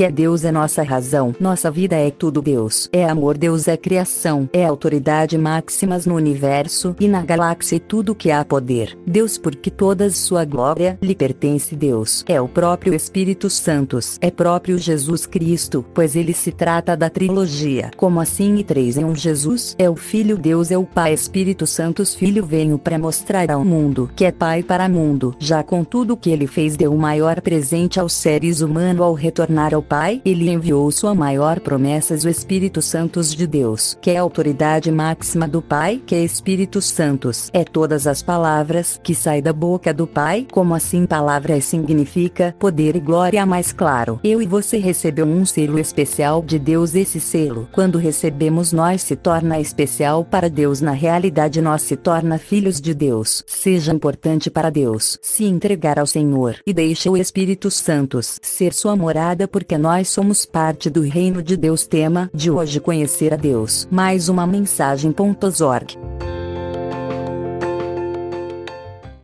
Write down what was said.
que é Deus é nossa razão, nossa vida é tudo Deus, é amor Deus é criação, é autoridade máximas no universo e na galáxia e tudo que há poder. Deus porque toda sua glória lhe pertence Deus. É o próprio Espírito Santos, é próprio Jesus Cristo, pois ele se trata da trilogia. Como assim e três em um Jesus? É o Filho Deus é o Pai Espírito Santos Filho venho para mostrar ao mundo que é Pai para mundo. Já com tudo que ele fez deu o maior presente aos seres humanos ao retornar ao Pai, ele enviou sua maior promessa o Espírito Santos de Deus, que é a autoridade máxima do Pai, que é Espírito Santos. É todas as palavras que saem da boca do Pai, como assim palavras significa poder e glória mais claro. Eu e você recebeu um selo especial de Deus esse selo. Quando recebemos nós se torna especial para Deus na realidade nós se torna filhos de Deus. Seja importante para Deus se entregar ao Senhor e deixe o Espírito Santo ser sua morada porque nós somos parte do reino de Deus tema de hoje conhecer a Deus. Mais uma mensagem.org